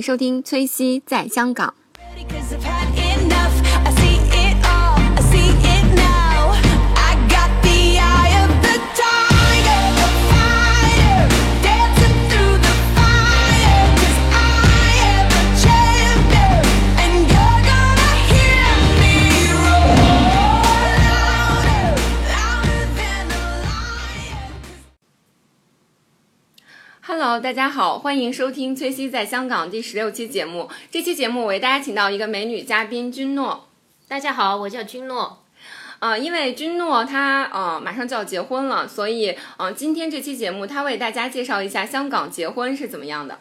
收听崔西在香港。Hello，大家好，欢迎收听崔西在香港第十六期节目。这期节目我为大家请到一个美女嘉宾君诺。大家好，我叫君诺。呃，因为君诺她呃马上就要结婚了，所以呃今天这期节目她为大家介绍一下香港结婚是怎么样的。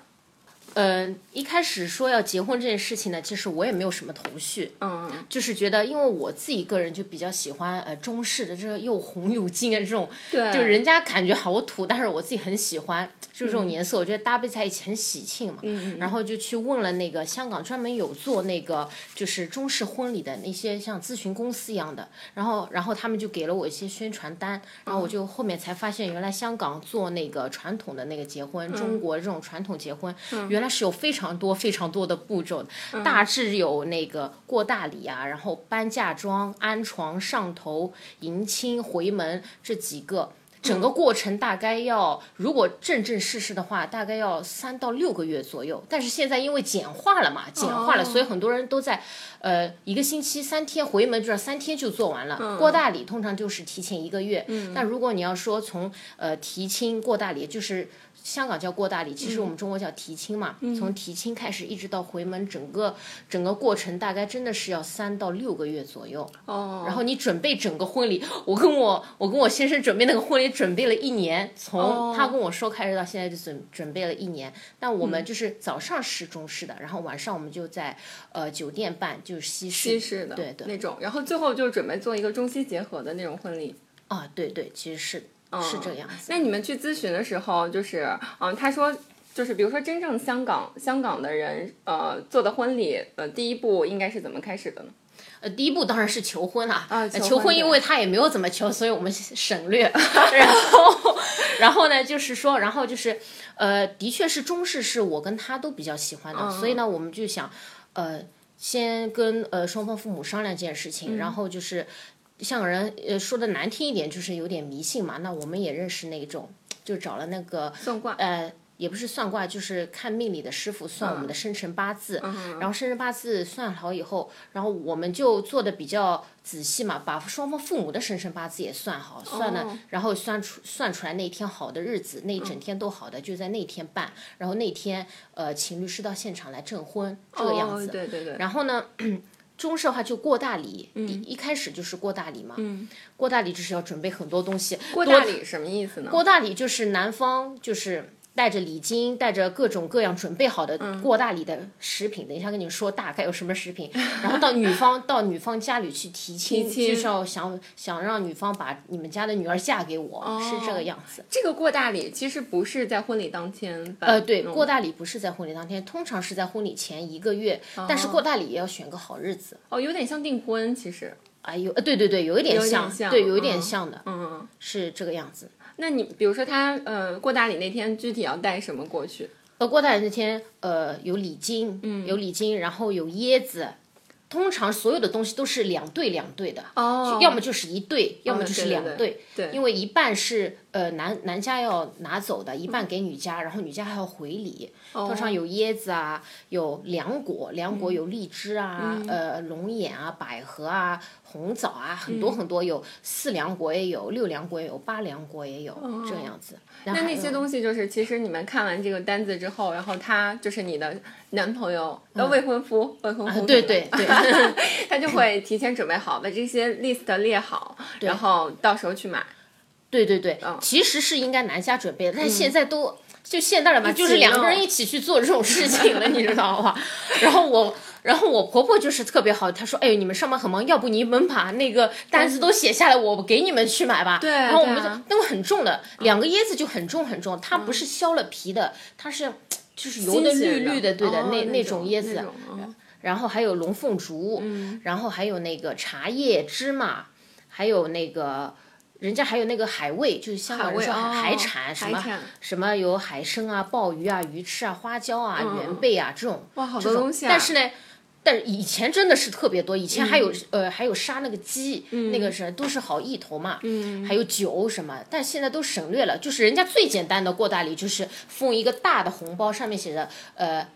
嗯、一开始说要结婚这件事情呢，其实我也没有什么头绪，嗯，就是觉得，因为我自己个人就比较喜欢呃中式的这个又红又金的这种，对。就人家感觉好土，但是我自己很喜欢，就这种颜色，我觉得搭配在一起很喜庆嘛。嗯然后就去问了那个香港专门有做那个就是中式婚礼的那些像咨询公司一样的，然后然后他们就给了我一些宣传单，然后我就后面才发现，原来香港做那个传统的那个结婚，中国这种传统结婚，原来是有非常多非常多的步骤的，大致有那个过大礼啊，然后搬嫁妆、安床、上头、迎亲、回门这几个。整个过程大概要，如果正正式式的话，大概要三到六个月左右。但是现在因为简化了嘛，简化了，所以很多人都在，呃，一个星期三天回门，就是三天就做完了。过大礼通常就是提前一个月。但如果你要说从呃提亲过大礼，就是香港叫过大礼，其实我们中国叫提亲嘛。从提亲开始一直到回门，整个整个过程大概真的是要三到六个月左右。哦，然后你准备整个婚礼，我跟我我跟我先生准备那个婚礼准备了一年，从他跟我说开始到现在就准准备了一年。但我们就是早上是中式的，然后晚上我们就在呃酒店办，就是西式。西式的对对那种，然后最后就准备做一个中西结合的那种婚礼。啊，对对，其实是、是这样子。那你们去咨询的时候，就是嗯，他说。就是比如说，真正香港香港的人，呃，做的婚礼，呃，第一步应该是怎么开始的呢？呃，第一步当然是求婚啦。啊呃求婚，求婚因为他也没有怎么求，所以我们省略。然后，然后呢，就是说，然后就是，呃，的确是中式是我跟他都比较喜欢的，所以呢，我们就想，呃，先跟呃双方父母商量这件事情，然后就是。香港人呃说的难听一点，就是有点迷信嘛。那我们也认识那种，就找了那个算卦呃，也不是算卦，就是看命理的师傅算我们的生辰八字，然后生辰八字算好以后，然后我们就做的比较仔细嘛，把双方父母的生辰八字也算好，算了，然后算出算出来那天好的日子，那一整天都好的，就在那天办，然后那天呃请律师到现场来证婚，这个样子。哦、对对对。然后呢？中式的话就过大礼，嗯一一开始就是过大礼嘛。过大礼就是要准备很多东西。过大礼什么意思呢？过大礼就是男方就是带着礼金，带着各种各样准备好的嗯过大礼的食品。等一下跟你们说大概有什么食品，然后到女方 到女方家里去提亲，提亲就是要想想让女方把你们家的女儿嫁给我，哦是这个样子。这个过大礼其实不是在婚礼当天办，呃，对，嗯过大礼不是在婚礼当天，通常是在婚礼前一个月，但是过大礼也要选个好日子。哦，有点像订婚，其实。哎呦，呃，对对对，有一点像，像对，有一点嗯像的，嗯，是这个样子。那你比如说他呃过大礼那天具体要带什么过去？呃，过大礼那天，呃，有礼金，嗯，有礼金，然后有椰子，通常所有的东西都是两对两对的，哦要么就是一对，要么就是两对对，对对因为一半是呃男男家要拿走的，一半给女家，然后女家还要回礼，通常有椰子啊，有凉果，凉果有荔枝啊，呃龙眼啊，百合啊。红枣啊，很多很多，有四粮果也有，六粮果也有，八粮果也有，这样子。那那那些东西就是，其实你们看完这个单子之后，然后他就是你的男朋友，呃，未婚夫，未婚夫，嗯对对对，他就会提前准备好，把这些 list 列好，然后到时候去买。对对对，嗯。其实是应该男家准备的，但现在都、就现代了嘛，就是两个人一起去做这种事情了，你知道吧？然后我，然后我婆婆就是特别好，她说：“哎呦，你们上班很忙，要不你们把那个单子都写下来，我给你们去买吧。”对然后我们就那个很重的，两个椰子就很重很重，它不是削了皮的，它是就是油的绿绿的，对的，哦那那种椰子。然后还有龙凤竹，然后还有那个茶叶、芝麻，还有那个人家还有那个海味，就是香港人说海味哦海产什么产什么有海参啊、鲍鱼啊、鱼翅啊、花椒啊、圆贝啊这种。哇，好多东西啊！但是呢，但是以前真的是特别多，以前还嗯有、呃还有杀那个鸡，那个是都是好意头嘛，嗯，还有酒什么，但现在都省略了，就是人家最简单的过大礼就是封一个大的红包，上面写着呃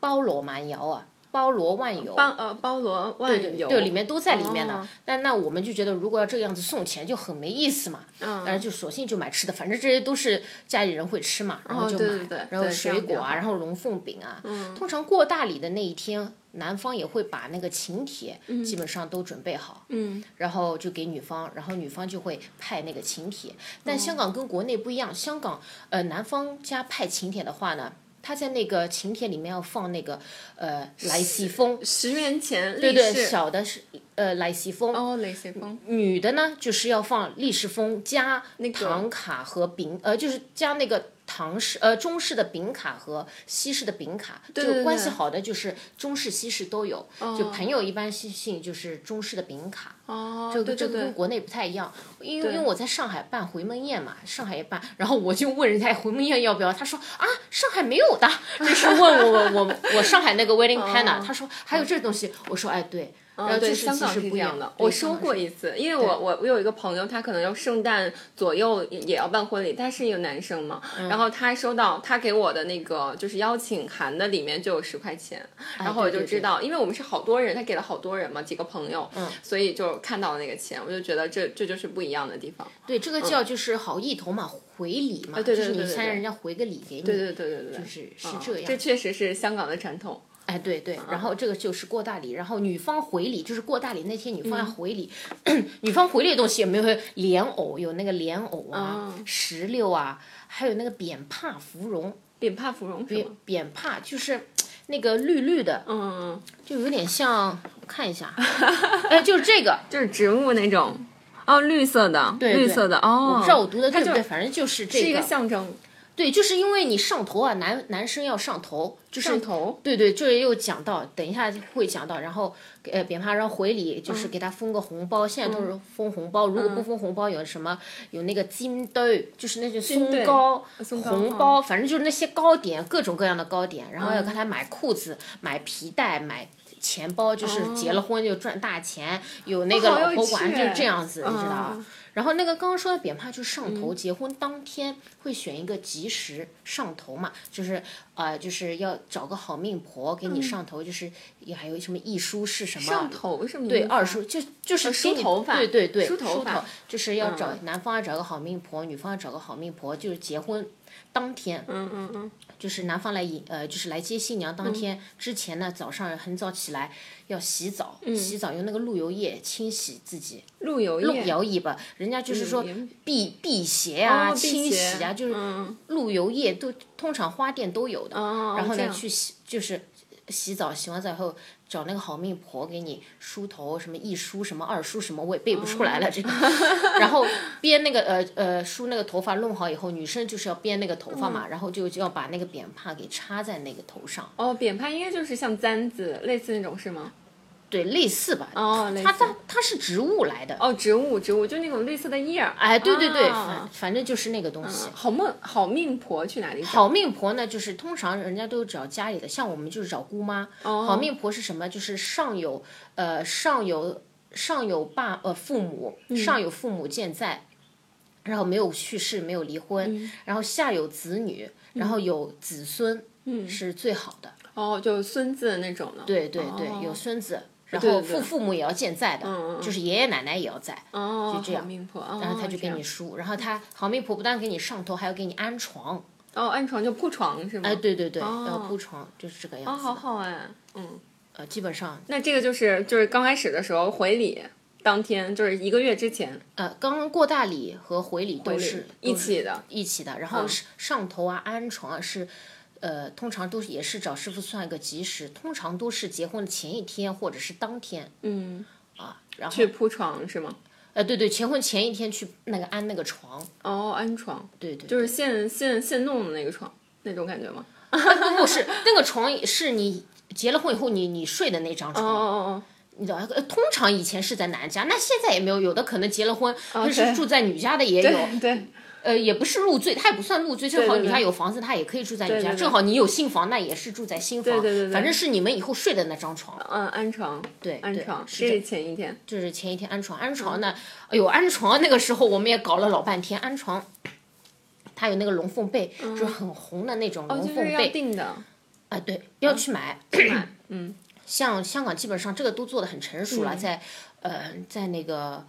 包罗万有啊，包罗万有。包呃包罗万有，对，里面都在里面的。哦但那我们就觉得，如果要这个样子送钱，就很没意思嘛。嗯当然就索性就买吃的，反正这些都是家里人会吃嘛，然后就买。哦对对对然后水果啊，然后龙凤饼啊。嗯。通常过大礼的那一天，男方也会把那个请帖基本上都准备好。嗯。然后就给女方，然后女方就会派那个请帖。哦但香港跟国内不一样，香港呃男方家派请帖的话呢。他在那个请帖里面要放那个呃来西风，十元钱对对，小的是呃来西风，哦来西风，女的呢就是要放利是封加那个唐卡和饼，呃，就是加那个唐式呃中式的饼卡和西式的饼卡，对对就关系好的就是中式西式都有，就朋友一般信信就是中式的饼卡。哦，这个对对对，这个跟国内不太一样，因为因为我在上海办回门宴嘛，上海也办，然后我就问人家回门宴要不要，他说啊上海没有的，就是问我我我我上海那个 wedding planner，、他说还有这东西，我说哎对，然后香港其实不一样的，我收过一次，因为我我我有一个朋友，他可能要圣诞左右也也要办婚礼，他是一个男生嘛，嗯然后他收到他给我的那个就是邀请函的里面就有十块钱，然后我就知道，因为我们是好多人，他给了好多人嘛，几个朋友，嗯，所以就看到了那个钱，我就觉得这这就是不一样的地方，对，这个叫就是好意头嘛，回礼嘛，嗯对对就是你对对对先让人家回个礼给你，对对对对对，就是是嗯这样。这确实是香港的传统，哎，对对，然后这个就是过大礼，然后女方回礼，就是过大礼那天女嗯方要回礼，女方回礼的东西有没有莲藕？有那个莲藕啊，嗯。石榴啊，还有那个扁帕芙蓉，扁帕芙蓉是扁吗？扁帕就是那个绿绿的，嗯，就有点像，我看一下，哎，就是这个，就是植物那种，哦，绿色的，对绿色的，哦，我不知道我读的对不对，反正就是这个是一个象征，对，就是因为你上头啊，男男生要上头，就是上头，对对，这也有讲到，等一下会讲到。然后呃，扁帕让回礼，就是给他封个红包，现在都是封红包。如果不封红包，有什么有那个金豆，就是那些松糕、红包，反正就是那些糕点，各种各样的糕点。然后要给他买裤子、买皮带、买。钱包就是结了婚就赚大钱，有那个老婆玩就是这样子，你知道吧嗯？然后那个刚刚说的扁帕就是上头，结婚当天会选一个吉时上头嘛，就是呃就是要找个好命婆给你上头，就是也还有什么一梳是什么上头什么？对二梳就就是梳头发对对对，梳头发就是要找嗯男方要找个好命婆，女方要找个好命婆，就是结婚当天，嗯嗯嗯，就是男方来迎呃就是来接新娘当天之前呢，早上很早起来要洗澡，嗯洗澡用那个露油液清洗自己。路由露液，摇尾巴，人家就是说辟辟邪啊、哦清洗啊，就是嗯露油液都通常花店都有的。哦然后呢，去洗就是洗澡，洗完澡以后找那个好命婆给你梳头，什么一梳什么二梳什么，我也背不出来哦了这个。然后 编那个呃呃梳那个头发弄好以后，女生就是要编那个头发嘛，然后就就要把那个扁帕给插在那个头上。哦，扁帕应该就是像簪子类似那种是吗？对，类似吧。哦，类似它它它是植物来的。哦，植物植物就那种绿色的叶儿。哎，对对对，啊反反正就是那个东西。好梦好命婆去哪里找？好命婆呢，就是通常人家都找家里的，像我们就是找姑妈。哦好命婆是什么？就是上有呃上有上有爸呃父母，嗯上有父母健在，然后没有去世，没有离婚，嗯然后下有子女，然后有子孙，嗯是最好的。哦，就孙子那种的。对对对，哦有孙子，然后父父母也要健在的，就是爷爷奶奶也要在。哦，就这样然后他就给你梳。然后他好命婆不但给你上头，还要给你安床。哦，安床就铺床是吗？哎，对对对，哦要铺床，就是这个哦，样子哦。好好哎，嗯，呃，基本上那这个就是就是刚开始的时候回礼当天，就是一个月之前呃，刚刚过大礼和回礼都是一起的。一起的，然后上头啊、安床啊是，呃，通常都是也是找师傅算一个吉时，通常都是结婚的前一天或者是当天嗯，啊，然后去铺床是吗？呃，对对，结婚前一天去那个安那个床，哦，安床对对，就是现现现弄的那个床那种感觉吗？不不是那个床是你结了婚以后你你睡的那张哦床，哦哦哦你知道，呃通常以前是在男家，那现在也没有，有的可能结了婚，是住在女家的也有。对对，呃，也不是入赘，他也不算入赘，正好女对对家有房子，他也可以住在你家，正好你有新房，那也是住在新房，对对对对反正是你们以后睡的那张床。嗯，安床，对对安床，是这这是前一天。就是前一天安床，安床呢，哎呦，安床那个时候我们也搞了老半天，安床。它有那个龙凤被，就是很红的那种哦，龙凤被，订的，啊，对，要去买。嗯，像香港基本上这个都做的很成熟了，在呃在那个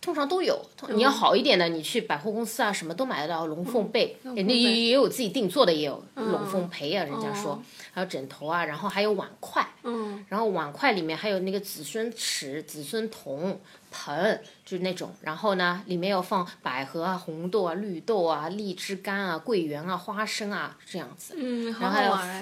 通常都有。你要好一点的，你去百货公司啊，什么都买得到龙凤被，嗯人家也也有自己定做的，也有龙凤被啊，人家说哦，还有枕头啊，然后还有碗筷，嗯，然后碗筷里面还有那个子孙匙、子孙铜盆，就是那种。然后呢，里面要放百合啊、红豆啊、绿豆啊、荔枝干啊、桂圆啊、花生啊这样子。然后。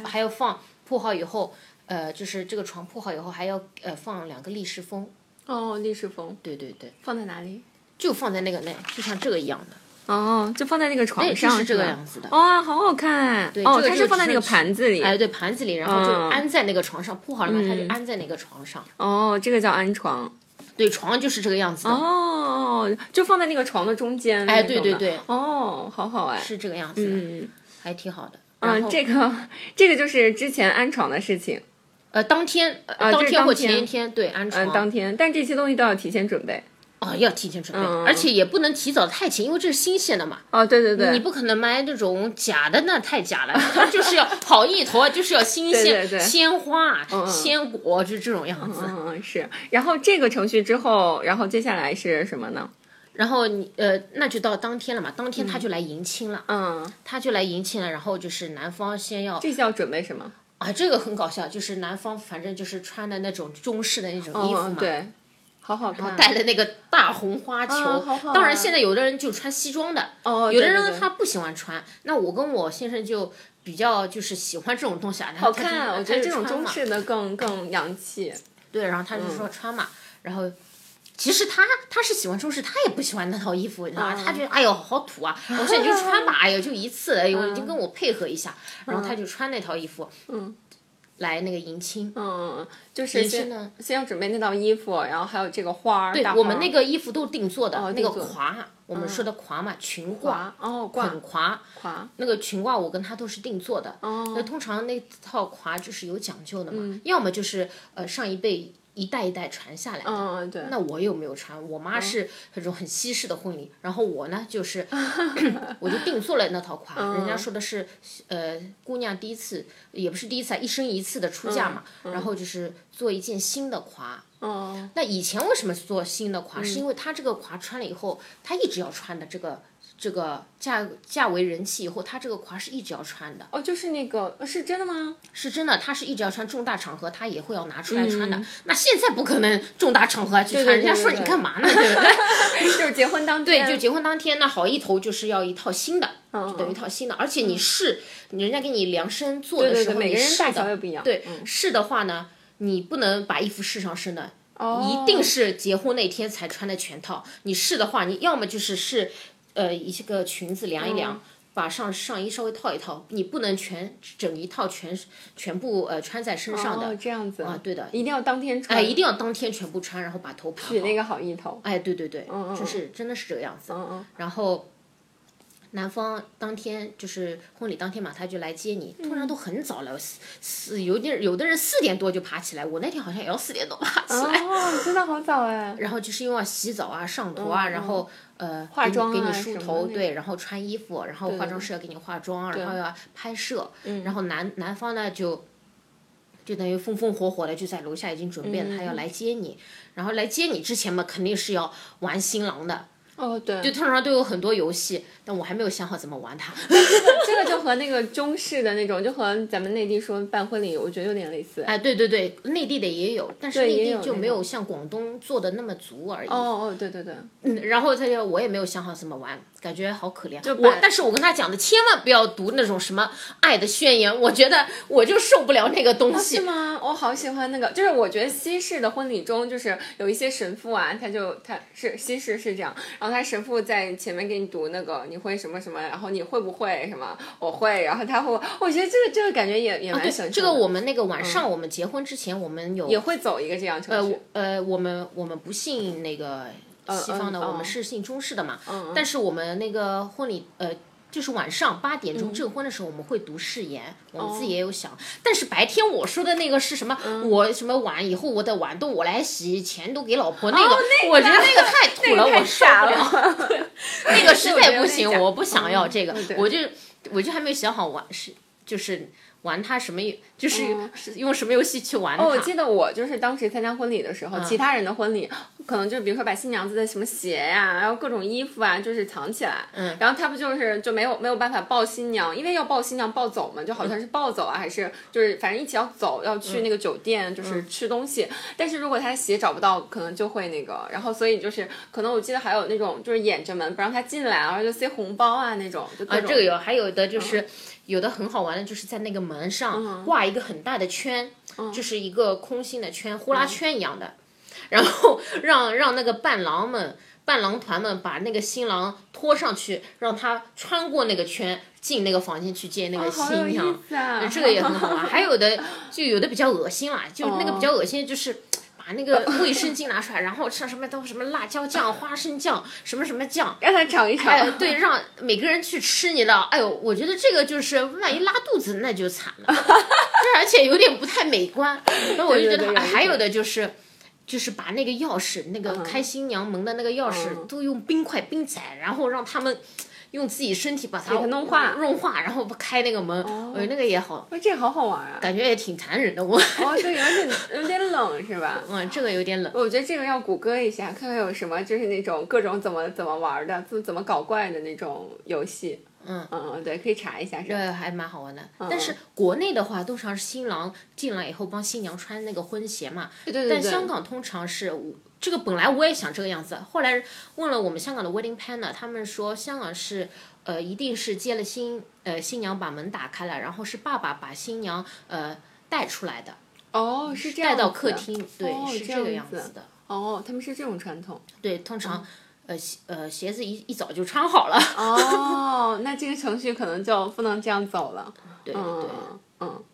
还要放铺好以后，呃，就是这个床铺好以后还要呃放两个立式风，哦，立式风对对对，放在哪里？就放在那个那就像这个一样的，哦，就放在那个床上，是这个样子的。哇，好好看！哦，这个就它是放在那个盘子里。哎，对，盘子里，然后就嗯安在那个床上，铺好了嘛，它就安在那个床上。哦，这个叫安床。对，床就是这个样子的，哦，就放在那个床的中间。哎对对对哦，好好哎。是这个样子的，嗯还挺好的。嗯，这个这个就是之前安床的事情。呃，当天呃当天或前一天，对，安床嗯，当天，但这些东西都要提前准备。哦要提前准备，嗯而且也不能提早太勤，因为这是新鲜的嘛。哦，对对对，你不可能买那种假的，那太假了。它就是要好意头，就是要新鲜，对对对鲜花、嗯鲜果，就这种样子。嗯是。然后这个程序之后，然后接下来是什么呢？然后你呃，那就到当天了嘛，当天他就来迎亲了，嗯，他就来迎亲了。然后就是男方先要这是要准备什么？啊，这个很搞笑，就是南方反正就是穿的那种中式的那种衣服嘛，嗯，对，好好看。戴的那个大红花球。当然，啊现在有的人就穿西装的，哦，有的人他不喜欢穿。那我跟我先生就比较就是喜欢这种东西啊，好看，我觉得这种中式的更更洋气。对，然后他就说穿嘛，然后。其实他他是喜欢中式，他也不喜欢那套衣服，你知道吗？他觉得哎呦好土啊！我说你就穿吧，哎呦就一次，哎呦你就跟我配合一下，然后他就穿那套衣服，嗯，来那个迎亲。嗯，就是先呢先要准备那套衣服，然后还有这个花儿。对我们那个衣服都定做的，那个定做的褂，我们说的褂嘛，裙褂褂、哦褂捆褂，褂，那个裙褂我跟他都是定做的。哦那通常那套褂就是有讲究的嘛，要么就是呃上一辈一代一代传下来的。嗯对。那我有没有穿？我妈是那种很西式的婚礼，然后我呢就是，我就定做了那套褂。人家说的是，呃，姑娘第一次也不是第一次啊，一生一次的出嫁嘛，然后就是做一件新的褂。哦那以前为什么做新的褂？是因为她这个褂穿了以后，她一直要穿的这个这个嫁嫁为人妻以后，她这个褂是一直要穿的。哦，就是那个是真的吗？是真的，她是一直要穿，重大场合她也会要拿出来穿的。那现在不可能重大场合还去穿，对对人家说你干嘛呢？对不对？就是结婚当天对，就结婚当天，那好一头就是要一套新的，就等于一套新的，而且你试，人家给你量身做的时候，每个人大小的也不一样。对嗯试的话呢，你不能把衣服试上身的，哦一定是结婚那天才穿的全套。你试的话，你要么就是试，呃，一些个裙子量一量。嗯把上上衣稍微套一套，你不能全整一套全全部呃穿在身上的，哦，这样子啊，对的，一定要当天穿。哎，一定要当天全部穿，然后把头盘好。取那个好意头。哎，对对对，嗯就是真的是这个样子。嗯嗯。然后男方当天就是婚礼当天嘛，他就来接你，通常都很早了，四四有点有的人四点多就爬起来，我那天好像也要四点多爬起来。哦，真的好早哎。然后就是因为要洗澡啊、上头啊，然后呃化妆啊给你梳头，对，然后穿衣服，然后化妆师要给你化妆，然后要拍摄，然后男男方呢就。就等于风风火火的就在楼下已经准备了，他要来接你，然后来接你之前嘛，肯定是要玩新郎的，哦，对。就通常都有很多游戏，但我还没有想好怎么玩它。这个就和那个中式的那种，就和咱们内地说办婚礼，我觉得有点类似。哎，对对对，内地的也有，但是内地就没有像广东做的那么足而已。哦哦，对对对。嗯，然后他就我也没有想好怎么玩，感觉好可怜。我但是我跟他讲的，千万不要读那种什么爱的宣言，我觉得我就受不了那个东西。是吗？我好喜欢那个，就是我觉得西式的婚礼中，就是有一些神父啊，他就他是西式是这样，然后他神父在前面给你读那个你会什么什么，然后你会不会什么，吗？我会，然后他会，我觉得这个这个感觉也也蛮对神圣的。这个我们那个晚上我们结婚之前，我们有也会走一个这样程序呃我。呃，我们我们不信那个西方的，嗯我们是信中式的嘛。但是我们那个婚礼呃。就是晚上八点钟证婚的时候，我们会读誓言，我们自己也有想。但是白天我说的那个是什么？我什么碗以后我的碗都我来洗，钱都给老婆。那个、我觉得那个太土了，太我受傻不了。那个实在不行，我不想要这个嗯，我就我就还没有想好玩是就是玩它什么，就是是用什么游戏去玩它。哦，我记得我就是当时参加婚礼的时候，其他人的婚礼可能就比如说把新娘子的什么鞋呀、然后各种衣服啊，就是藏起来，嗯，然后他不就是就没有没有办法抱新娘，因为要抱新娘抱走嘛，就好像是抱走啊，还是就是反正一起要走，要去那个酒店就是吃东西，但是如果他的鞋找不到，可能就会那个，然后所以就是可能我记得还有那种就是掩着门不让他进来，然后就塞红包啊那种，啊，这个有，还有的就是、有的很好玩的，就是在那个门上嗯。挂一个很大的圈，就是一个空心的圈，呼嗯。啦圈一样的，然后 让让那个伴郎们。伴郎团们把那个新郎拖上去，让他穿过那个圈进那个房间去见那个新娘，这个也很好玩。还有的 就有的比较恶心啦，就那个比较恶心，就是把那个卫生巾拿出来，然后上什么都什么辣椒酱、花生酱、什么什么酱，让他尝一尝，哎，对，让每个人去吃你的。哎呦，我觉得这个就是万一拉肚子那就惨了，这而且有点不太美观。那我就觉得还有的就是。就是把那个钥匙，那个开新娘门的那个钥匙，嗯都用冰块冰起来，然后让他们用自己身体把它给弄化融化，然后开那个门，我觉得那个也好，哇，这个好好玩啊！感觉也挺残忍的。我，哦，对，有点有点冷是吧？嗯，这个有点冷。我觉得这个要谷歌一下，看看有什么就是那种各种怎么怎么玩的，怎么怎么搞怪的那种游戏。嗯。嗯嗯，对，可以查一下是吧？还蛮好玩的，嗯但是国内的话，通常是新郎进来以后帮新娘穿那个婚鞋嘛，对对对但香港通常是我这个本来我也想这个样子，后来问了我们香港的 wedding planner，他们说香港是呃一定是接了新呃新娘把门打开了，然后是爸爸把新娘呃带出来的，哦，是这样带到客厅，对，哦是这个样子样子的，哦，他们是这种传统。对，通常。呃鞋呃鞋子一一早就穿好了，哦，那这个程序可能就不能这样走了。对对，嗯嗯。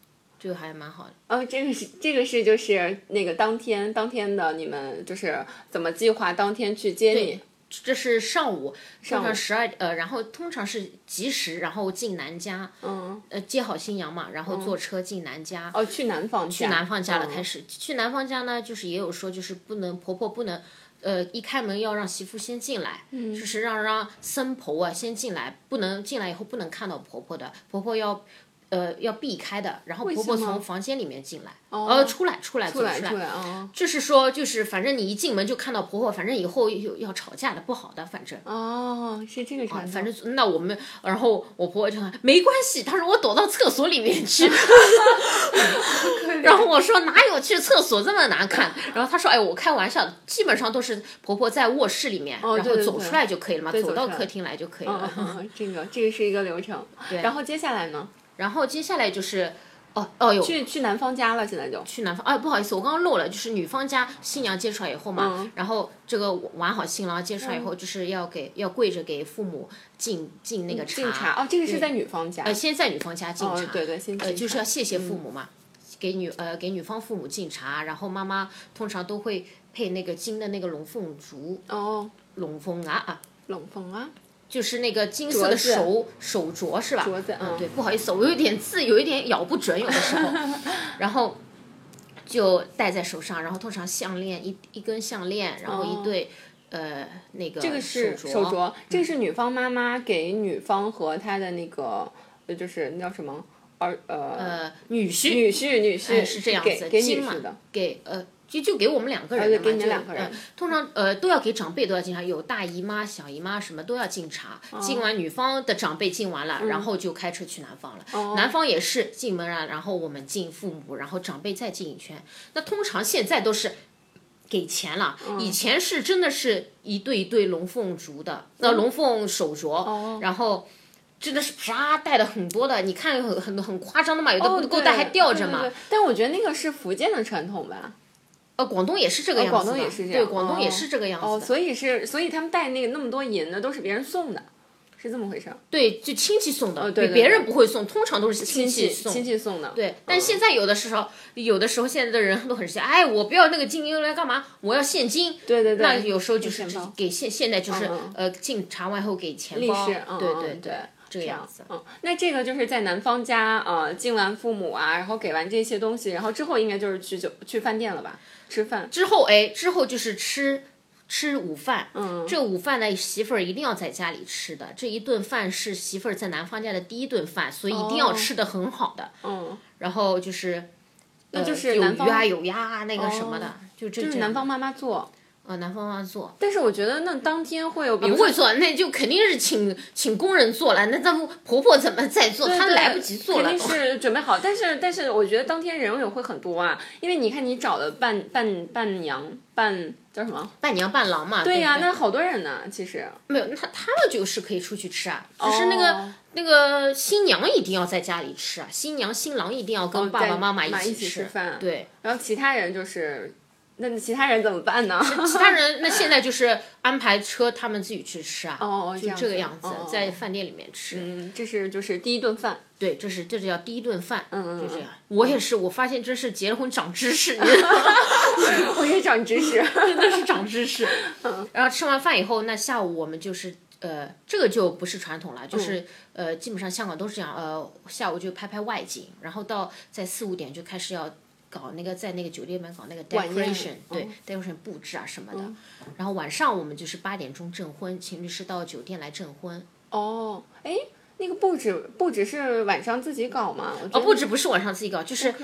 这个还蛮好的。哦，这个是这个是就是那个当天当天的你们就是怎么计划当天去接你？这是上午，上午十二呃，然后通常是及时，然后进南家，嗯，呃，接好新娘嘛，然后坐车进南家，哦，去男方去男方家了。嗯开始去男方家呢，就是也有说，就是不能婆婆不能，呃，一开门要让媳妇先进来，嗯就是让让僧婆啊先进来，不能进来以后不能看到婆婆的，婆婆要。呃，要避开的，然后婆婆从房间里面进来，呃，出来，出来，出来走出来啊！就是说，就是反正你一进门就看到婆婆，反正以后有要吵架的，不好的，反正。哦，是这个传统。反正那我们，然后我婆婆就说没关系，她说我躲到厕所里面去，然后我说哪有去厕所这么难看？然后她说哎，我开玩笑，基本上都是婆婆在卧室里面，然后走出来就可以了嘛，走到客厅来就可以嗯了。这个这个是一个流程。对然后接下来呢？然后接下来就是，哦哦有去去男方家了，现在就。去男方，哎，不好意思，我刚刚漏了，就是女方家新娘接出来以后嘛，嗯然后这个完好新郎接出来以后，就是要给要跪着给父母敬敬那个茶，敬茶哦，这个是在女方家。呃，先在女方家敬茶，哦，对对，先呃，敬就是要谢谢父母嘛，给女呃给女方父母敬茶，然后妈妈通常都会配那个金的那个龙凤烛，哦，龙凤啊啊，龙凤啊，就是那个金色的手手镯是吧？镯子嗯对，不好意思，我有点字有一点咬不准，有的时候，然后就戴在手上，然后通常项链一一根项链，然后一对、呃那个哦这个是手手镯，这个是女方妈妈给女方和她的那个，呃，就是那叫什么？儿呃呃女婿女婿女婿哎是这样子，给给女婿的，给呃就就给我们两个人的嘛，给你们就两个人呃通常呃都要给长辈都要敬茶，有大姨妈、小姨妈什么都要敬茶。哦敬完女方的长辈敬完嗯了，然后就开车去男方了。哦男方也是进门啊，然后我们敬父母，然后长辈再敬一圈。那通常现在都是。给钱了，嗯以前是真的是一对一对龙凤烛的，那龙凤手镯，哦然后真的是啪戴的很多的，你看有很很很夸张的嘛，有的哦不够戴还吊着嘛对对对。但我觉得那个是福建的传统吧。呃，广东也是这个样子的，广东也是这样，对，广东也哦是这个样子的。哦，所以是，所以他们带那个那么多银的都是别人送的。是这么回事儿。对，就亲戚送的，哦对对别人不会送，通常都是亲戚送。亲戚送的，对，但现在有的时候，有的时候现在的人都很闲，哎，我不要那个金用来干嘛？我要现金。对对对那有时候就是给现现在就是嗯呃进查完后给钱利包，是，嗯嗯对对对，这个样子。嗯，那这个就是在男方家，呃，敬完父母啊，然后给完这些东西，然后之后应该就是去酒去饭店了吧，吃饭。之后哎，之后就是吃吃午饭。嗯，这午饭呢，媳妇儿一定要在家里吃的。这一顿饭是媳妇儿在男方家的第一顿饭，所以一定要哦吃的很好的。嗯，然后就是，那就是有鱼啊有鸭啊那个什么的，哦就这就是男方妈妈做。呃男方妈做。但是我觉得那当天会有，比如说不会做，那就肯定是请请工人做了。那咱们婆婆怎么再做？她来不及做了肯定是准备好。但是但是我觉得当天人也会很多啊，因为你看你找的伴伴伴娘伴叫什么？伴娘伴郎嘛。对对呀、不那好多人呢，其实。没有，那他们就是可以出去吃啊，只是那个、哦那个新娘一定要在家里吃啊，新娘新郎一定要跟爸爸妈妈一起起吃饭对，然后其他人就是，那其他人怎么办呢？其他人那现在就是安排车，他们自己去吃啊，哦，就这个样子，哦在饭店里面吃。嗯，这是就是第一顿饭。对，这是这是叫第一顿饭，嗯就这样。我也是，我发现真是结了婚长知识，我也长知识。真的是长知识。嗯然后吃完饭以后，那下午我们就是呃，这个就不是传统了，嗯就是、呃，基本上香港都是这样，呃，下午就拍拍外景，然后到在四五点就开始要。搞那个在那个酒店门搞那个 decoration，对、嗯 decoration 布置啊什么的，然后晚上我们就是八点钟证婚，请律师到酒店来证婚。哦，哎，那个布置布置是晚上自己搞吗？哦，布置不是晚上自己搞，就是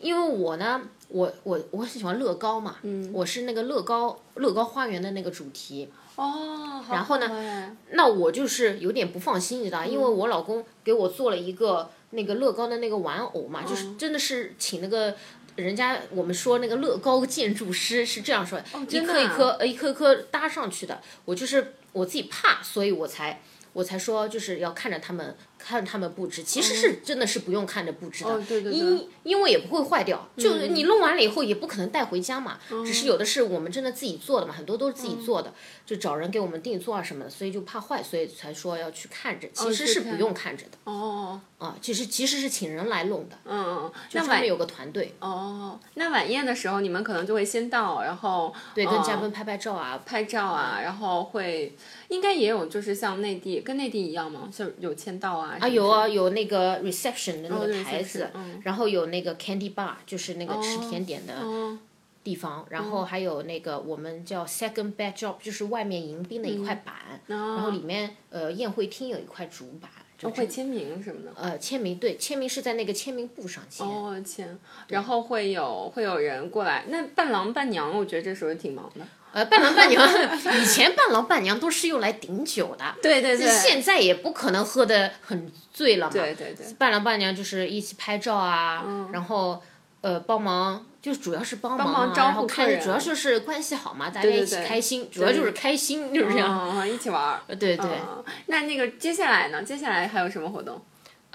因为我呢，我我我很喜欢乐高嘛，嗯，我是那个乐高乐高花园的那个主题，哦，然然后呢那我就是有点不放心，你知道，因为我老公给我做了一个那个乐高的那个玩偶嘛，就是真的是请那个。人家我们说那个乐高建筑师是这样说，一颗一颗呃一颗一颗搭上去的。我就是我自己怕，所以我才我才说就是要看着他们看他们布置，其实是真的是不用看着布置的，哦对对对。因因为也不会坏掉，就你弄完了以后也不可能带回家嘛，只是有的是我们真的自己做的嘛，很多都是自己做的，就找人给我们定做啊什么的，所以就怕坏，所以才说要去看着，其实是不用看着的。哦，啊，其实其实是请人来弄的，嗯嗯，那晚就他们有个团队，哦，那晚宴的时候你们可能就会先到，然后对，跟呃嘉宾拍拍照啊，拍照啊，然后会应该也有就是像内地跟内地一样嘛？就有签到啊？啊有啊，有那个 reception 的那哦个台子然后有那个 candy bar，就是那个吃甜点的哦。地方，然后还有那个我们叫 second backdrop，就是外面迎宾的一块板，然后里面呃宴会厅有一块主板，就这会签名什么的。呃签名，对，签名是在那个签名簿上签。哦，签，然后会有会有人过来，那伴郎伴娘，我觉得这时候挺忙的。呃，伴郎伴娘，以前伴郎伴娘都是用来顶酒的，对对对，现在也不可能喝的很醉了嘛。对对对，伴郎伴娘就是一起拍照啊，然后呃帮忙，就主要是帮忙,、啊，嗯忙招呼然后看客人主要就是关系好嘛，大家一起对对开心，主要就是开心，就是这样。嗯，一起玩儿。对对。嗯那那个接下来呢？接下来还有什么活动？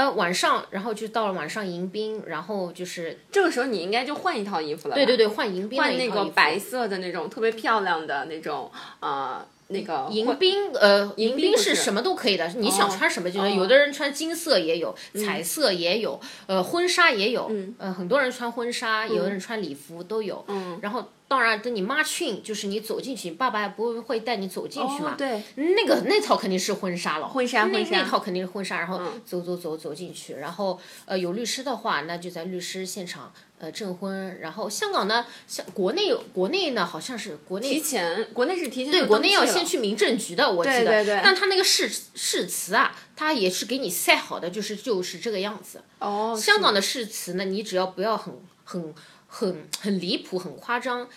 呃，晚上，然后就到了晚上迎宾，然后就是这个时候你应该就换一套衣服了吧。对对对，换迎宾换那个白色的那种特别漂亮的那种呃那个迎宾呃，迎宾是是什么都可以的，你想穿什么就是，哦有的人穿金色也有，彩色也有，呃，婚纱也有，嗯呃，很多人穿婚纱，有的人穿礼服都有，嗯。然后当然等你 march in，就是你走进去，爸爸不会带你走进去嘛，哦对，那个那套肯定是婚纱了，婚那纱婚纱那套肯定是婚纱，然后嗯走走走走进去，然后呃有律师的话，那就在律师现场呃证婚，然后香港呢，像国内国内呢好像是国内提前国内是提前对，国内要先去民政局的，我记得。对对但他那个誓誓词啊，他也是给你塞好的，就是就是这个样子。哦，香港的誓词呢，你只要不要很很很很离谱、很夸张，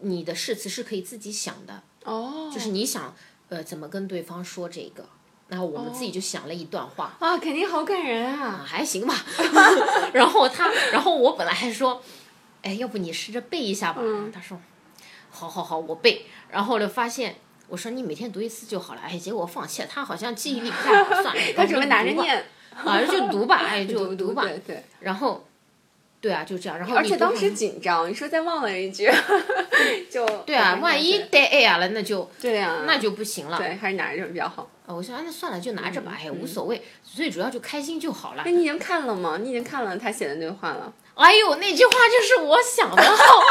你的誓词是可以自己想的，哦，就是你想呃怎么跟对方说这个，然后我们自己就想了一段话。啊，肯定好感人啊。还行吧，然后他，然后我本来还说，哎，要不你试着背一下吧？嗯他说，好好好，我背。然后呢，发现我说你每天读一次就好了，哎，结果我放弃了，他好像记忆力不太好，算了，他准备拿着念，啊，就读吧，哎，就 读吧。对对，然后，对啊，就这样。然后而且当时紧张，你说再忘了一句，就 对啊，万一 dead air 了，那就对啊，那就不行了。对，还是拿着比较好。啊，我说啊，那算了，就拿着嗯吧，哎，无所谓，最主要就开心就好了哎，。你已经看了吗？你已经看了他写的那句话了？哎呦，那句话就是我想的，好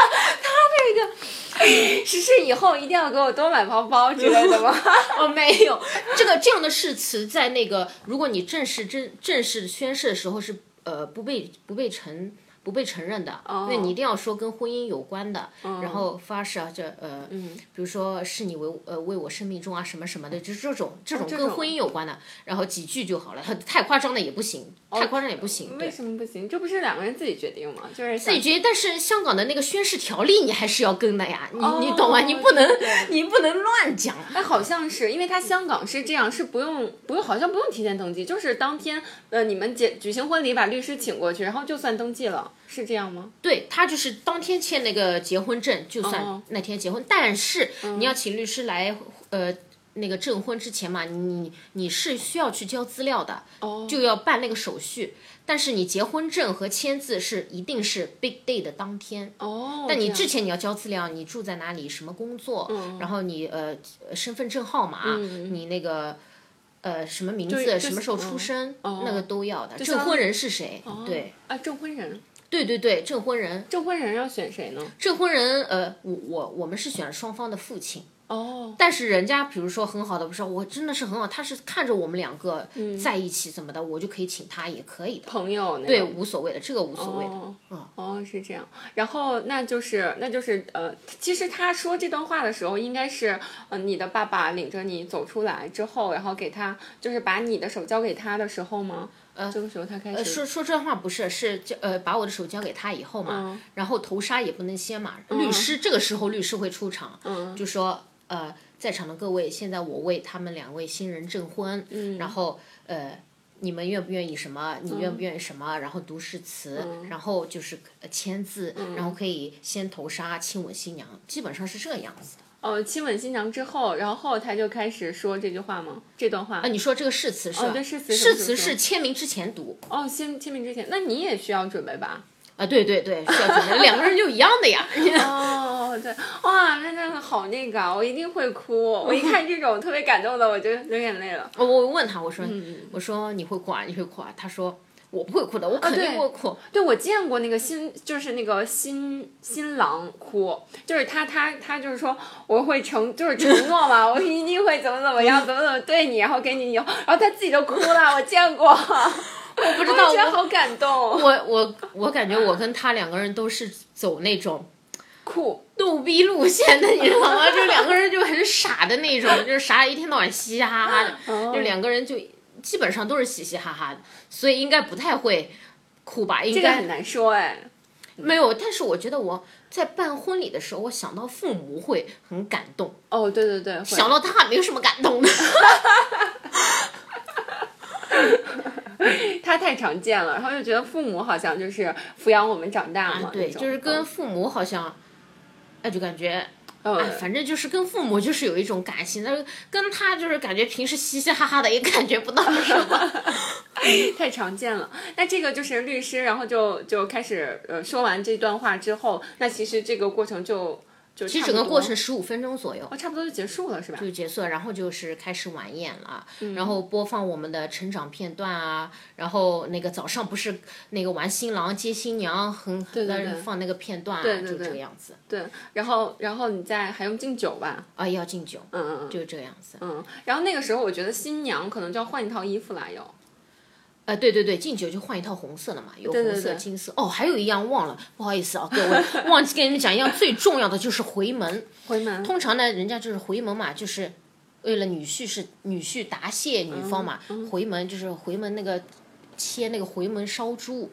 他这个，只是以后一定要给我多买包包之类的吗？哦，没有，这个这样的誓词在那个，如果你正式正正式宣誓的时候是呃不被不被承不被承认的，哦那你一定要说跟婚姻有关的，然后发誓啊，这呃，嗯比如说是你为呃为我生命中啊什么什么的，就是这种这种跟婚姻有关的，然后几句就好了，太夸张的也不行，太夸张也不行，为。什么不行？这不是两个人自己决定吗？就是自自己决定，但是香港的那个宣誓条例你还是要跟的呀，你、你哦懂吗？你不能你不能乱讲。哎，好像是，因为他香港是这样，是不用不用，好像不用提前登记，就是当天呃你们结举行婚礼，把律师请过去，然后就算登记了，是这样吗？对他就是当天签那个结婚证，就哦算那天结婚。但是嗯你要请律师来，呃，那个证婚之前嘛，你你是需要去交资料的，哦就要办那个手续。但是你结婚证和签字是一定是 big day 的当天。哦，但你之前你要交资料，你住在哪里，什么工作，然后你呃呃身份证号码，你那个呃什么名字，什么时候出生，那个都要的。证婚人是谁？对啊，证婚人，对对对，证婚人，证婚人要选谁呢？证婚人，呃，我我我们是选双方的父亲，哦，但是人家比如说很好的，不是我真的是很好，他是看着我们两个在一起怎么的，我就可以请他也可以的，朋友对，无所谓的，这个无所谓的。哦，哦，是这样。然后那就是那就是呃，其实他说这段话的时候，应该是呃你的爸爸领着你走出来之后，然后给他就是把你的手交给他的时候吗？呃，这个时候他开始、呃，说说这话不是，是交呃把我的手交给他以后嘛，嗯然后头纱也不能掀嘛，律师这个时候律师会出场，嗯就说呃在场的各位，现在我为他们两位新人证婚，嗯然后呃。你们愿不愿意什么？你愿不愿意什么？然后读誓词，嗯然后就是呃签字，然后可以先头纱、亲吻新娘，基本上是这个样子的。哦亲吻新娘之后，然后他就开始说这句话吗？这段话？啊，你说这个誓词是吧？对誓词誓词是签名之前读哦，签签名之前，那你也需要准备吧？啊，对对对，需要准备，两个人就一样的呀。哦，对，哇，那真的好那个啊，我一定会哭。我一看这种特别感动的，我就流眼泪了。我我问他，我说、嗯我说你会哭啊？你会哭啊？他说我不会哭的，我肯定不会哭。对，我见过那个新，就是那个新新郎哭，就是他他他就是说我会承，就是承诺嘛，我一定会怎么怎么样，怎么怎么对你，然后给你以后，然后他自己都哭了，我见过，我不知道我觉得好感动，我我我感觉我跟他两个人都是走那种酷，逗逼路线的，你知道吗？就两个人就很傻的那种，就是傻一天到晚嘻嘻哈哈的，哦。就两个人就基本上都是嘻嘻哈哈的，所以应该不太会哭吧？应该这个很难说哎。没有。但是我觉得我在办婚礼的时候，我想到父母会很感动，哦，对对对，想到他没有什么感动的。他太常见了，然后就觉得父母好像就是抚养我们长大嘛，啊对，就是跟嗯父母好像，哎，就感觉。呃哎，反正就是跟父母就是有一种感情，但是跟他就是感觉平时嘻嘻哈哈的也感觉不到什么。太常见了。那这个就是律师，然后就就开始呃说完这段话之后，那其实这个过程就就其实整个过程十五分钟左右哦差不多就结束了，是吧？就结束了，然后就是开始晚宴了，嗯然后播放我们的成长片段啊，然后那个早上不是那个玩新郎接新娘，很对对很放那个片段啊，就对对对这个样子。对，然后然后你再还用敬酒吧？啊，要敬酒，嗯嗯嗯就这个样子。嗯。然后那个时候我觉得新娘可能就要换一套衣服了，有。呃，对对对，敬酒就换一套红色的嘛，有红色、对对对金色。哦，还有一样忘了，不好意思啊，各位，忘记跟你们讲一样最重要的就是回门。回门。通常呢，人家就是回门嘛，就是为了女婿是女婿答谢女方嘛，回门就是回门那个切那个回门烧猪。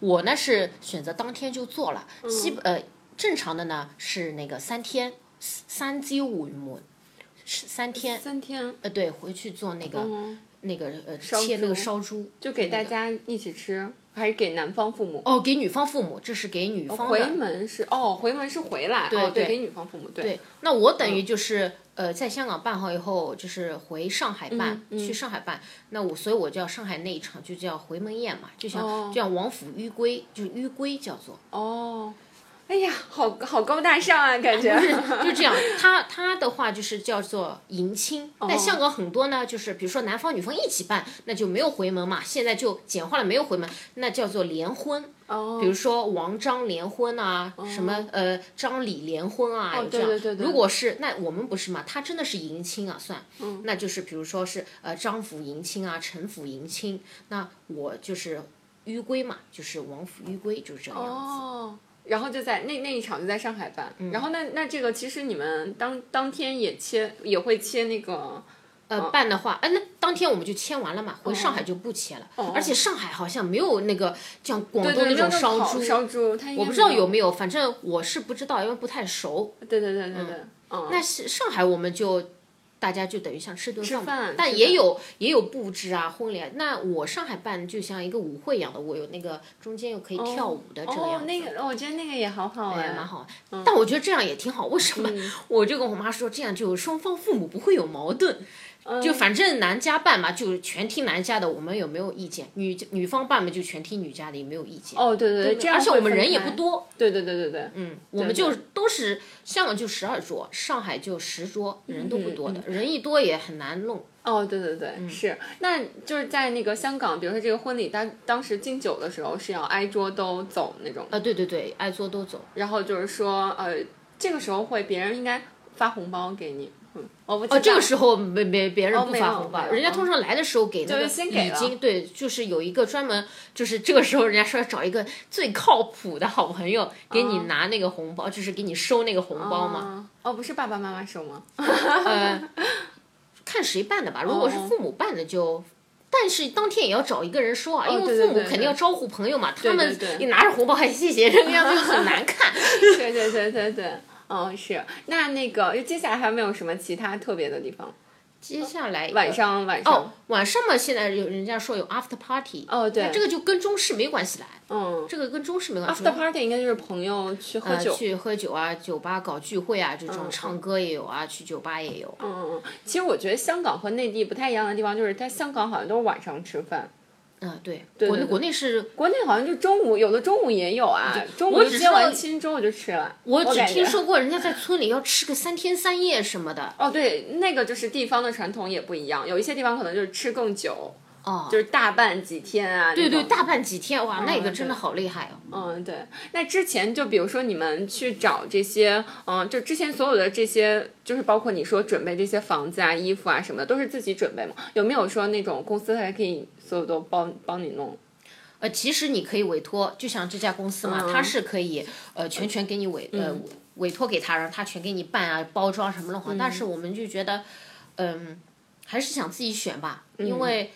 我呢是选择当天就做了，基本呃正常的呢是那个三天三朝回門，是三天。三天呃，对，回去做那个、那个呃切那个烧猪。就给大家一起吃，还是给男方父母？哦，给女方父母，这是给女方的。回门是哦，回门是回来，哦对，给女方父母，对。对，那我等于就是呃，在香港办好以后，就是回上海办，嗯去上海办。那我所以我叫上海那一场就叫回门宴嘛，就像、哦就像王府迂归，就是玉圭叫做。哦，哎呀，好好高大上啊，感觉。就这样，他他的话就是叫做迎亲，哦但香港很多呢，就是比如说男方女方一起办，那就没有回门嘛，现在就简化了，没有回门，那叫做联婚。哦比如说王张联婚啊，什么呃张李联婚啊，有这样。对对对对如果是那我们不是嘛，他真的是迎亲啊，算，那就是比如说是呃张府迎亲啊，陈府迎亲，那我就是迂归嘛，就是王府迂归，就是这个样子。哦，然后就在那那一场就在上海办，然后那那这个其实你们当当天也切也会切那个。呃，办的话，哎、那当天我们就签完了嘛，回上哦海就不切了。而且上海好像没有那个像广东那种烧猪，烧猪，我不知道有没没有，反正我是不知道，因为不太熟。对对对对对，嗯，那是上海我们就大家就等于像吃顿饭嘛，但也有也有布置啊，婚礼啊。那我上海办就像一个舞会一样的，我有那个中间又可以跳舞的这个样哦，子。那个我觉得那个也好好哎，哎，蛮好。但我觉得这样也挺好，为什么？我就跟我妈说，这样就双方父母不会有矛盾。就反正男家办嘛，就全听男家的，我们有没有意见？女女方办嘛，就全听女家的，也没有意见。哦，对对对，这样而且我们人也不，多，对对对对对，嗯，我们就都是香港就十二桌，上海就十桌，人都不多的，人一多也很难弄。哦，对对嗯。对，是，那就是在那个香港，比如说这个婚礼，当当时敬酒的时候是要挨桌都走那种，呃，对对对，挨桌都走。然后就是说，呃，这个时候会别人应该发红包给你，嗯，我不知道，哦，这个时候没没别人不发红包，人家通常来的时候给那就个已经对，就是有一个专门，就是这个时候人家说要找一个最靠谱的好朋友给你拿那个红包，就是给你收那个红包嘛。啊哦，不是爸爸妈妈收吗？呃，看谁办的吧，如果是哦父母办的就。但是当天也要找一个人收啊，因为父母肯定要招呼朋友嘛，他们对对你拿着红包还谢谢，这个样子就很难看。对对对对对，嗯是。那那个接下来还有没有什么其他特别的地方？接下来晚上晚上哦，晚上嘛，现在有人家说有 after party，哦对这个就跟中式没关系啦，嗯这个跟中式没关系。，after party 应该就是朋友去喝酒。呃去喝酒啊，酒吧搞聚会啊，这种唱歌也有啊，去酒吧也有。嗯嗯嗯，其实我觉得香港和内地不太一样的地方，就是在香港好像都是晚上吃饭，嗯，对，国内国内是，国内好像就中午，有的中午也有啊，中午我只就接完说亲，中午就吃了。我只听说过人家在村里要吃个三天三夜什么的。哦，对，那个就是地方的传统也不一样，有一些地方可能就是吃更久，哦，就是大办几天啊。对对，大办几天，哇，那个真的好厉害哦。嗯，对。那之前就比如说你们去找这些，嗯，就之前所有的这些，就是包括你说准备这些房子啊、衣服啊什么的，都是自己准备吗？有没有说那种公司还可以所有都帮帮你弄？呃，其实你可以委托，就像这家公司嘛，嗯它是可以呃全权给你委呃委托给他，然后他全给你办啊，包装什么的话。但是我们就觉得，嗯，还是想自己选吧，嗯因为。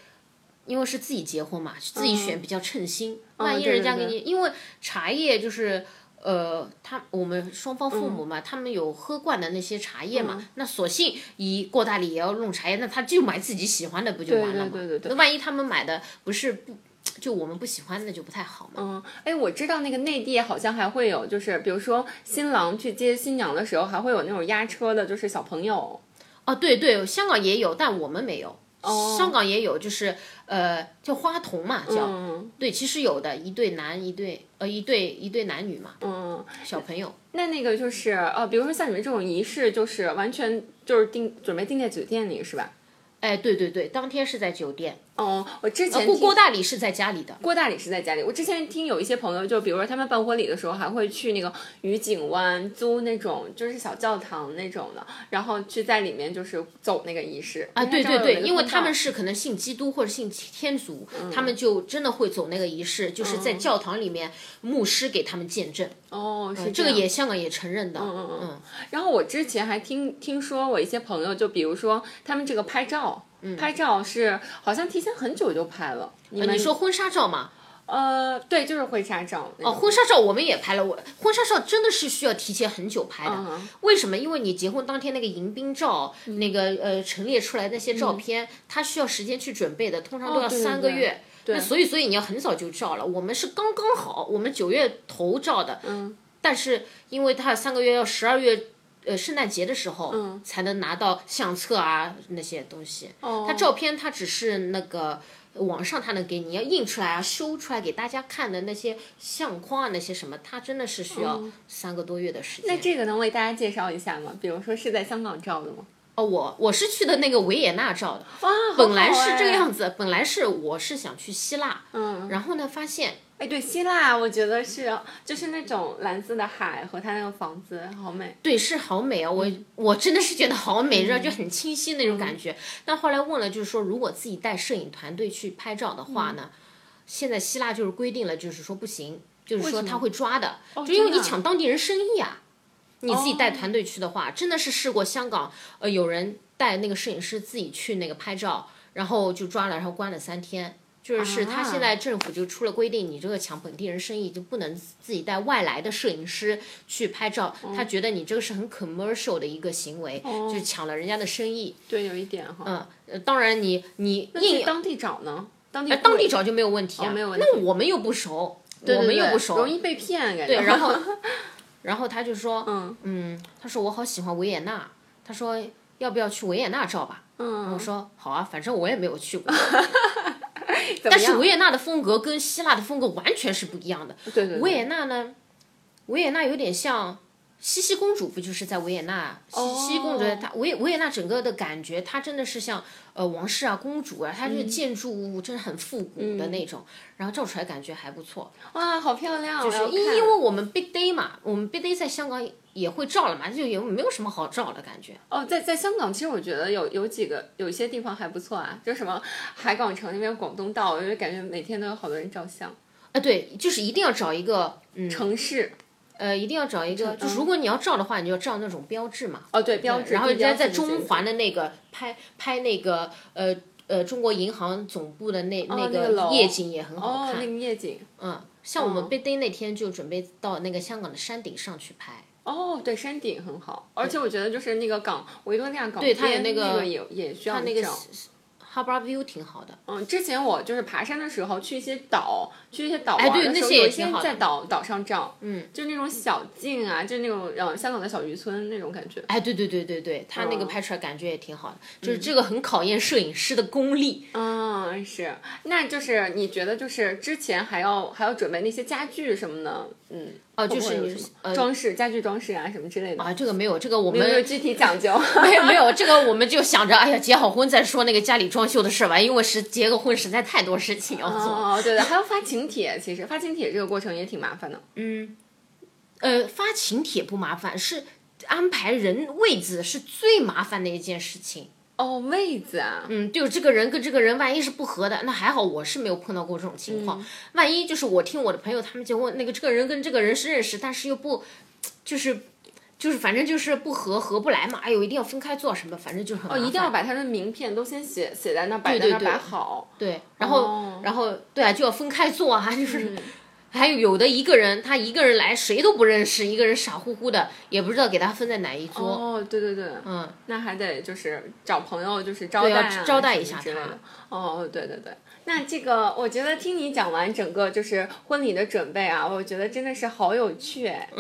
因为是自己结婚嘛，自己选比较称心。万一人家给你，因为茶叶就是，呃，他我们双方父母嘛，他们有喝惯的那些茶叶嘛，那索性以过大礼也要弄茶叶，那他就买自己喜欢的不就完了吗？对对对对那万一他们买的不是不，就我们不喜欢，那就不太好嘛。嗯，哎，我知道那个内地好像还会有，就是比如说新郎去接新娘的时候，还会有那种押车的，就是小朋友。哦，对对，香港也有，但我们没有。哦。香港也有，就是呃，叫花童嘛，叫、嗯。对，其实有的，一对男一对呃一对一对男女嘛，嗯，小朋友。那那个就是呃，比如说像你们这种仪式，就是完全就是定准备定在酒店里是吧？哎，对对对，当天是在酒店，哦，我之前过听郭大礼是在家里的。郭大礼是在家里。我之前听有一些朋友，就比如说他们办婚礼的时候，还会去那个愉景湾租那种就是小教堂那种的，然后去在里面就是走那个仪式啊，对对对，因为他们是是可能信基督或者信天主，嗯他们就真的会走那个仪式，就是在教堂里面，牧师给他们见证。哦，是这个也香港也承认的。嗯嗯嗯然后我之前还听听说我一些朋友，就比如说他们这个拍照，嗯拍照是好像提前很久就拍了。你说婚纱照吗？呃，对，就是婚纱照。哦，婚纱照我们也拍了，我婚纱照真的是需要提前很久拍的。嗯为什么？因为你结婚当天那个迎宾照，那个呃陈列出来那些照片，它需要时间去准备的，通常都要嗯哦对对对三个月。那所以所以你要很早就照了。我们是刚刚好，我们九月头照的。嗯。但是因为它三个月要十二月呃圣诞节的时候，嗯才能拿到相册啊那些东西。哦它照片它只是那个网上它能给你，要印出来啊、修出来给大家看的那些相框啊那些什么，它真的是需要三个多月的时间。嗯那这个能为大家介绍一下吗？比如说是在香港照的吗？哦，我我是去的那个维也纳照的，哇，本来是这个样子。子，本来是我是想去希腊，嗯，然后呢发现哎，对，希腊我觉得是就是那种蓝色的海和它那个房子好美。对，是好美啊！我我真的是觉得好美，然后就很清晰那种感觉。但后来问了，就是说如果自己带摄影团队去拍照的话呢，现在希腊就是规定了，就是说不行，就是说他会抓的，就因为你抢当地人生意啊。你自己带团队去的话，真的是试过香港，呃，有人带那个摄影师自己去那个拍照，然后就抓了，然后关了三天。就是他现在政府就出了规定，你这个抢本地人生意就不能自己带外来的摄影师去拍照，他觉得你这个是很 commercial 的一个行为，就是抢了人家的生意。对，有一点哈。嗯，呃当然你你那硬当地找呢？当地呃当地找就没有问题啊，哦没有问题那我们又不熟，我们又不熟，容易被骗，感觉。对，然后 然后他就说，嗯嗯，他说我好喜欢维也纳，他说要不要去维也纳照吧？嗯，我说好啊，反正我也没有去过。但是维也纳的风格跟希腊的风格完全是不一样的。对对对维也纳呢，维也纳有点像茜茜公主，不就是在维也纳？茜茜公主哦她维维也纳整个的感觉，它真的是像呃王室啊、公主啊，它嗯这个建筑物真的很复古的那种，然后照出来感觉还不错。哇，好漂亮！就是因因为我们 Big Day 嘛，我们 Big Day 在香港也会照了嘛，就也没有什么好照的感觉。哦，在在香港，其实我觉得有有几个有一些地方还不错啊，就什么海港城那边广东道，我就感觉每天都有好多人照相。啊，对，就是一定要找一个，嗯，城市呃，一定要找一个，就是如果你要照的话，你就照那种标志嘛。哦，对标志，然后在性的建筑中环的那个拍拍那个呃呃中国银行总部的那、那个夜景也很好哦，看。那个夜景。嗯，像我们哦 Big Day 那天就准备到那个香港的山顶上去拍。哦，对，山顶很好，而且我觉得就是那个港维多利亚港对它有边那个个也也需要它那个照 Harbor View 挺好的。嗯，之前我就是爬山的时候去一些岛，去一些岛哎玩的时候，对那些也有一些挺好的在岛岛上照，嗯，就那种小径啊，就那种呃香港的小渔村那种感觉。哎，对对对对对，他那个嗯拍出来感觉也挺好的，就是这个很考验摄影师的功力。嗯，是，那就是你觉得就是之前还要还要准备那些家具什么的，嗯，哦，就是呃装饰、家具装饰啊什么之类的，啊，这个没有，这个我们没有具体讲究？没有没有，这个我们就想着，哎呀，结好婚再说那个家里装修的事吧，因为是结个婚实在太多事情要做。哦，对的，还要发请帖，其实发请帖这个过程也挺麻烦的。嗯呃，发请帖不麻烦，是安排人位子是最麻烦的一件事情。哦，位子啊，嗯，就是这个人跟这个人万一是不合的，那还好我是没有碰到过这种情况。嗯万一就是我听我的朋友他们结婚那个这个人跟这个人是认识，但是又不，就是就是反正就是不合合不来嘛，哎呦一定要分开做什么，反正就是很哦，一定要把他的名片都先写写在那儿，摆在那儿对对摆好。对，然后、然后对啊，就要分开做啊，就是。还有有的一个人，他一个人来，谁都不认识，一个人傻乎乎的，也不知道给他分在哪一桌。哦，对对对，嗯，那还得就是找朋友，就是招待啊，招待一下他什么之类的。哦，对对对，那这个我觉得听你讲完整个就是婚礼的准备啊，我觉得真的是好有趣哎，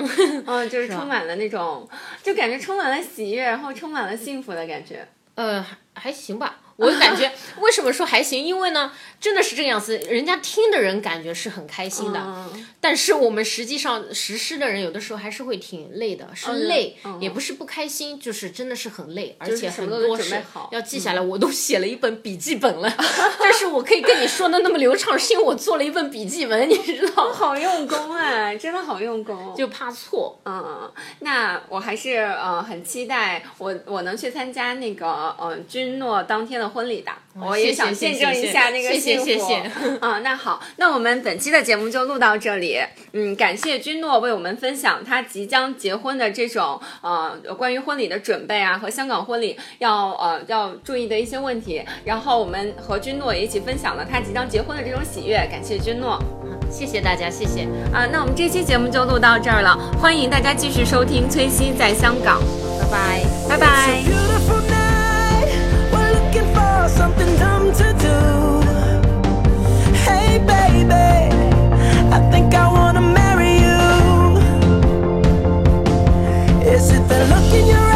嗯，就是充满了那种，就感觉充满了喜悦，然后充满了幸福的感觉。呃，还还行吧。我感觉为什么说还行？因为呢，真的是这个样子，人家听的人感觉是很开心的，嗯但是我们实际上实施的人有的时候还是会挺累的，是累，嗯也不是不开心，就是真的是很累，而且很多事要记下来，我都写了一本笔记本了。但是我可以跟你说的那么流畅，是因为我做了一份笔记本，你知道吗？好用功哎，真的好用功。就怕错。嗯，那我还是呃很期待我我能去参加那个呃君诺当天的婚礼的，我也想见证一下那个谢谢谢谢啊、那好，那我们本期的节目就录到这里。嗯，感谢君诺为我们分享他即将结婚的这种呃关于婚礼的准备啊和香港婚礼要呃要注意的一些问题，然后我们和君诺也一起分享了他即将结婚的这种喜悦，感谢君诺。谢谢大家，谢谢。啊，那我们这期节目就录到这儿了，欢迎大家继续收听崔西在香港，拜拜。拜拜。Is it the look in your